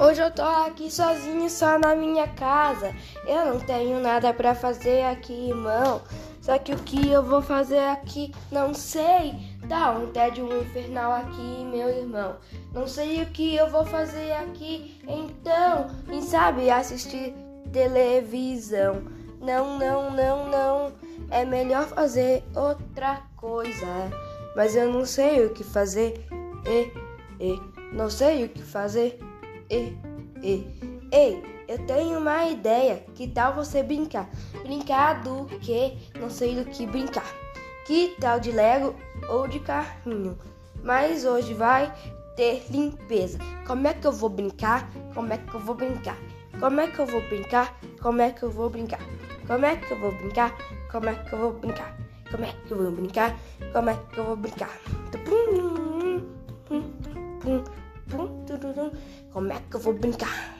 Hoje eu tô aqui sozinho, só na minha casa. Eu não tenho nada pra fazer aqui, irmão. Só que o que eu vou fazer aqui, não sei. Tá um tédio infernal aqui, meu irmão. Não sei o que eu vou fazer aqui, então. Quem sabe assistir televisão. Não, não, não, não. É melhor fazer outra coisa. Mas eu não sei o que fazer. E, e, não sei o que fazer. E, e, ei, eu tenho uma ideia. Que tal você brincar? Brincar do que? Não sei do que brincar. Que tal de Lego ou de carrinho? Mas hoje vai ter limpeza. Como é que eu vou brincar? Como é que eu vou brincar? Como é que eu vou brincar? Como é que eu vou brincar? Como é que eu vou brincar? Como é que eu vou brincar? Como é que eu vou brincar? Como é que eu vou brincar? Como é que eu vou brincar?